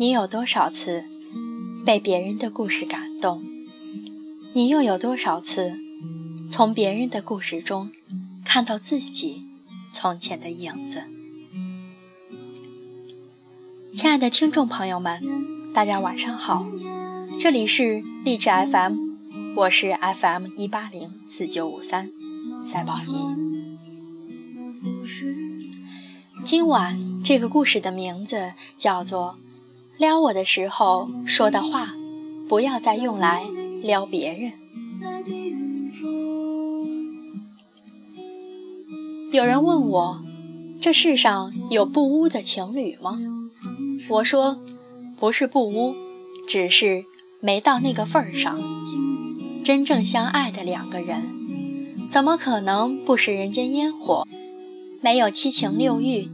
你有多少次被别人的故事感动？你又有多少次从别人的故事中看到自己从前的影子？亲爱的听众朋友们，大家晚上好，这里是励志 FM，我是 FM 一八零四九五三赛宝仪。今晚这个故事的名字叫做《撩我的时候说的话，不要再用来撩别人》。有人问我，这世上有不污的情侣吗？我说，不是不污，只是没到那个份儿上。真正相爱的两个人，怎么可能不食人间烟火，没有七情六欲，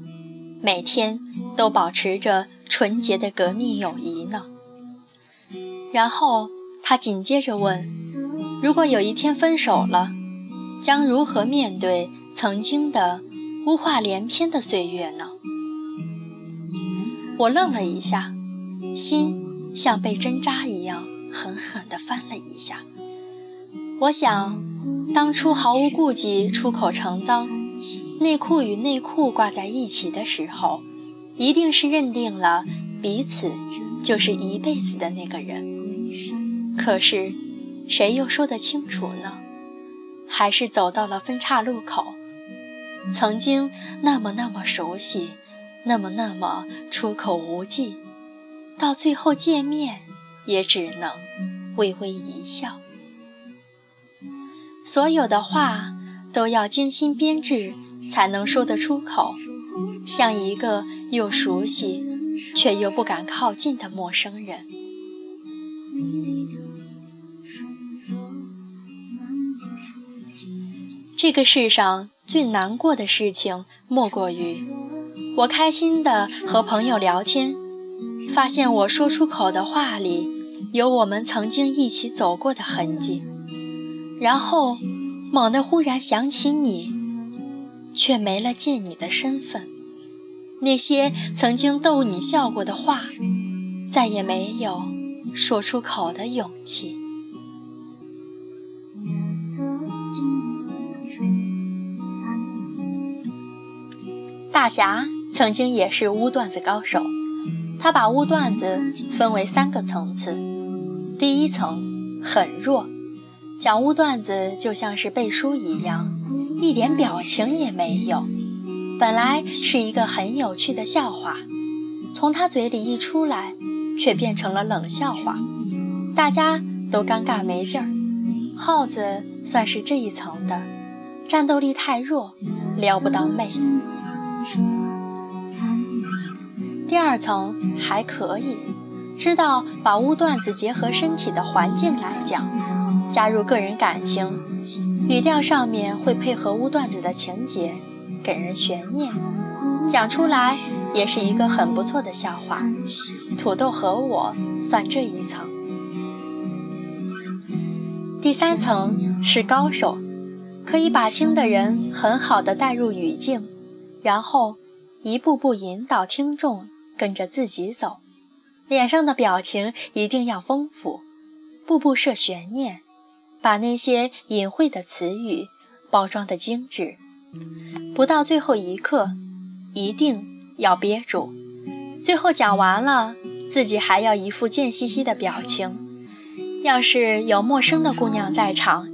每天都保持着纯洁的革命友谊呢？然后他紧接着问：如果有一天分手了，将如何面对曾经的污话连篇的岁月呢？我愣了一下，心像被针扎一样狠狠地翻了一下。我想，当初毫无顾忌出口成脏，内裤与内裤挂在一起的时候，一定是认定了彼此就是一辈子的那个人。可是，谁又说得清楚呢？还是走到了分岔路口，曾经那么那么熟悉。那么，那么出口无忌，到最后见面也只能微微一笑。所有的话都要精心编制，才能说得出口，像一个又熟悉却又不敢靠近的陌生人。这个世上最难过的事情，莫过于。我开心的和朋友聊天，发现我说出口的话里有我们曾经一起走过的痕迹，然后猛地忽然想起你，却没了见你的身份。那些曾经逗你笑过的话，再也没有说出口的勇气。大侠。曾经也是污段子高手，他把污段子分为三个层次。第一层很弱，讲污段子就像是背书一样，一点表情也没有。本来是一个很有趣的笑话，从他嘴里一出来，却变成了冷笑话，大家都尴尬没劲儿。耗子算是这一层的，战斗力太弱，撩不到妹。第二层还可以，知道把污段子结合身体的环境来讲，加入个人感情，语调上面会配合污段子的情节，给人悬念，讲出来也是一个很不错的笑话。土豆和我算这一层。第三层是高手，可以把听的人很好的带入语境，然后一步步引导听众。跟着自己走，脸上的表情一定要丰富，步步设悬念，把那些隐晦的词语包装的精致，不到最后一刻，一定要憋住。最后讲完了，自己还要一副贱兮兮的表情。要是有陌生的姑娘在场，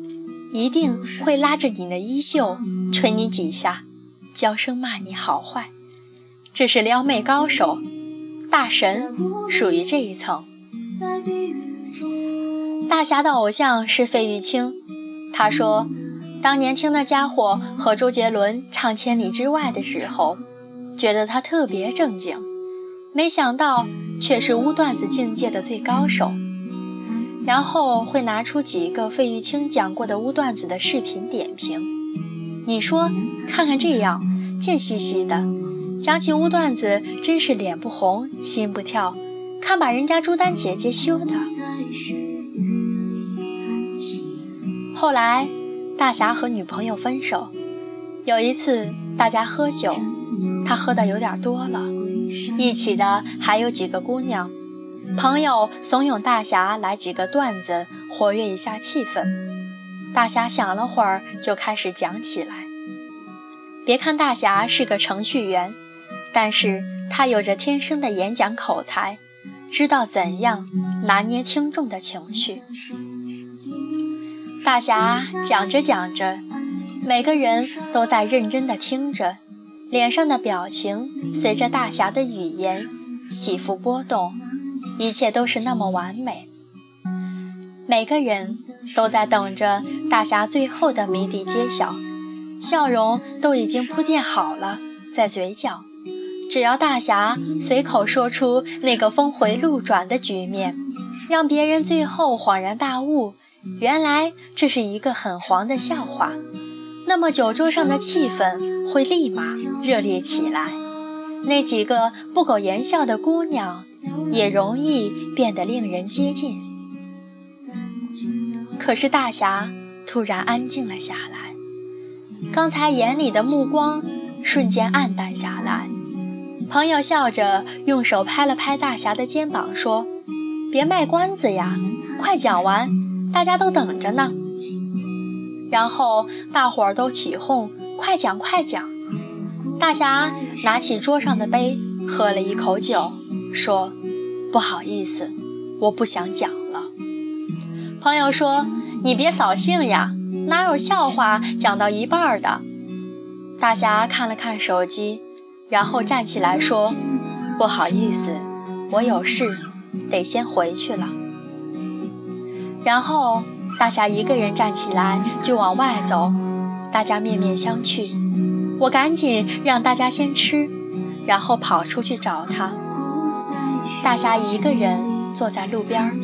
一定会拉着你的衣袖，捶你几下，娇声骂你好坏。这是撩妹高手，大神属于这一层。大侠的偶像是费玉清，他说，当年听那家伙和周杰伦唱《千里之外》的时候，觉得他特别正经，没想到却是污段子境界的最高手。然后会拿出几个费玉清讲过的污段子的视频点评，你说看看这样贱兮兮的。讲起污段子，真是脸不红心不跳，看把人家朱丹姐姐羞的。后来，大侠和女朋友分手。有一次，大家喝酒，他喝的有点多了，一起的还有几个姑娘，朋友怂恿大侠来几个段子，活跃一下气氛。大侠想了会儿，就开始讲起来。别看大侠是个程序员，但是他有着天生的演讲口才，知道怎样拿捏听众的情绪。大侠讲着讲着，每个人都在认真地听着，脸上的表情随着大侠的语言起伏波动。一切都是那么完美，每个人都在等着大侠最后的谜底揭晓，笑容都已经铺垫好了在嘴角，只要大侠随口说出那个峰回路转的局面，让别人最后恍然大悟，原来这是一个很黄的笑话，那么酒桌上的气氛会立马热烈起来，那几个不苟言笑的姑娘。也容易变得令人接近。可是大侠突然安静了下来，刚才眼里的目光瞬间暗淡下来。朋友笑着用手拍了拍大侠的肩膀，说：“别卖关子呀，快讲完，大家都等着呢。”然后大伙儿都起哄：“快讲，快讲！”大侠拿起桌上的杯，喝了一口酒，说。不好意思，我不想讲了。朋友说：“你别扫兴呀，哪有笑话讲到一半的？”大侠看了看手机，然后站起来说：“不好意思，我有事，得先回去了。”然后大侠一个人站起来就往外走，大家面面相觑。我赶紧让大家先吃，然后跑出去找他。大侠一个人坐在路边，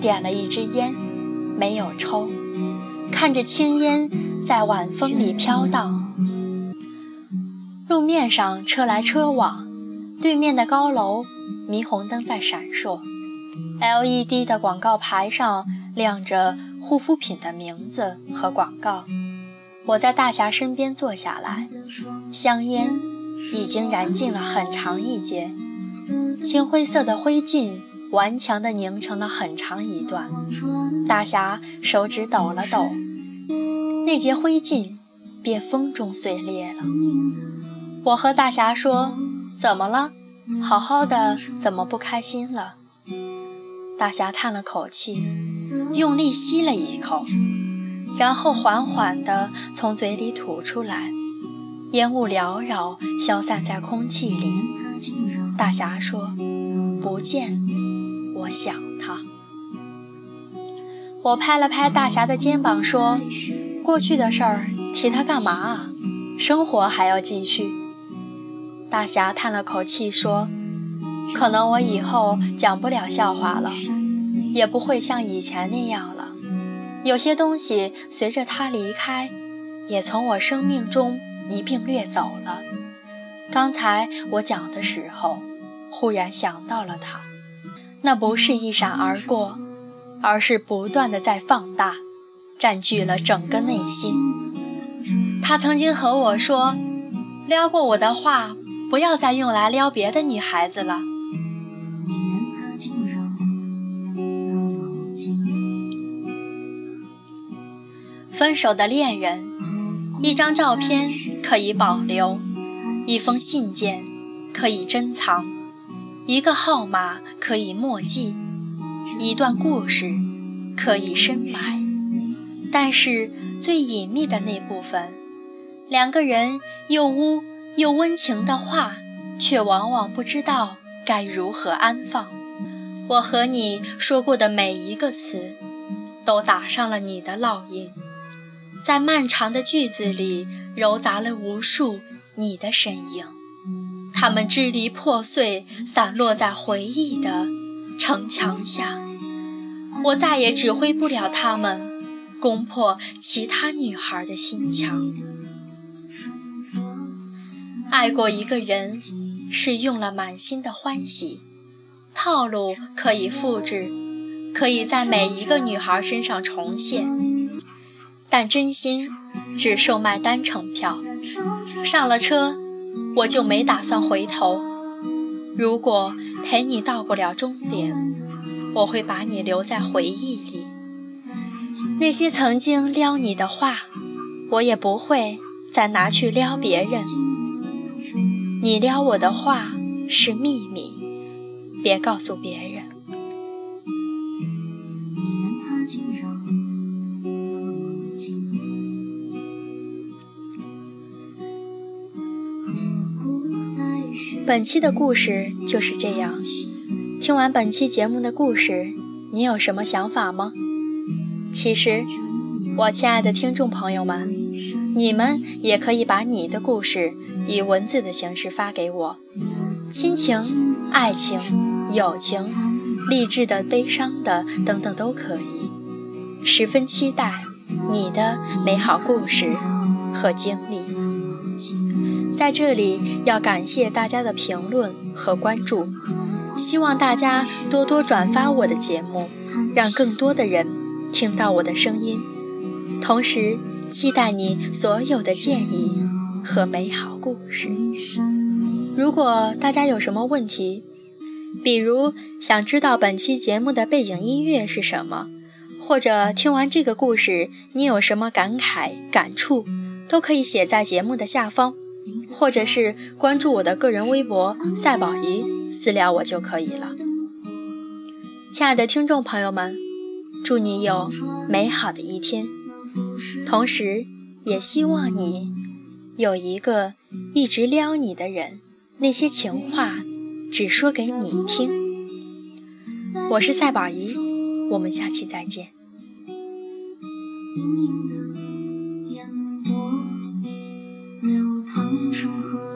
点了一支烟，没有抽，看着青烟在晚风里飘荡。路面上车来车往，对面的高楼霓虹灯在闪烁，LED 的广告牌上亮着护肤品的名字和广告。我在大侠身边坐下来，香烟已经燃尽了很长一截。青灰色的灰烬顽强地凝成了很长一段，大侠手指抖了抖，那截灰烬便风中碎裂了。我和大侠说：“怎么了？好好的，怎么不开心了？”大侠叹了口气，用力吸了一口，然后缓缓地从嘴里吐出来，烟雾缭绕，消散在空气里。大侠说：“不见，我想他。”我拍了拍大侠的肩膀说：“过去的事儿提他干嘛啊？生活还要继续。”大侠叹了口气说：“可能我以后讲不了笑话了，也不会像以前那样了。有些东西随着他离开，也从我生命中一并掠走了。刚才我讲的时候。”忽然想到了他，那不是一闪而过，而是不断的在放大，占据了整个内心。他曾经和我说：“撩过我的话，不要再用来撩别的女孩子了。”分手的恋人，一张照片可以保留，一封信件可以珍藏。一个号码可以默记，一段故事可以深埋，但是最隐秘的那部分，两个人又污又温情的话，却往往不知道该如何安放。我和你说过的每一个词，都打上了你的烙印，在漫长的句子里揉杂了无数你的身影。他们支离破碎，散落在回忆的城墙下。我再也指挥不了他们，攻破其他女孩的心墙。爱过一个人，是用了满心的欢喜。套路可以复制，可以在每一个女孩身上重现，但真心只售卖单程票。上了车。我就没打算回头。如果陪你到不了终点，我会把你留在回忆里。那些曾经撩你的话，我也不会再拿去撩别人。你撩我的话是秘密，别告诉别人。本期的故事就是这样。听完本期节目的故事，你有什么想法吗？其实，我亲爱的听众朋友们，你们也可以把你的故事以文字的形式发给我，亲情、爱情、友情、励志的、悲伤的等等都可以。十分期待你的美好故事和经历。在这里要感谢大家的评论和关注，希望大家多多转发我的节目，让更多的人听到我的声音。同时，期待你所有的建议和美好故事。如果大家有什么问题，比如想知道本期节目的背景音乐是什么，或者听完这个故事你有什么感慨感触，都可以写在节目的下方。或者是关注我的个人微博“赛宝仪”，私聊我就可以了。亲爱的听众朋友们，祝你有美好的一天，同时也希望你有一个一直撩你的人，那些情话只说给你听。我是赛宝仪，我们下期再见。月色静。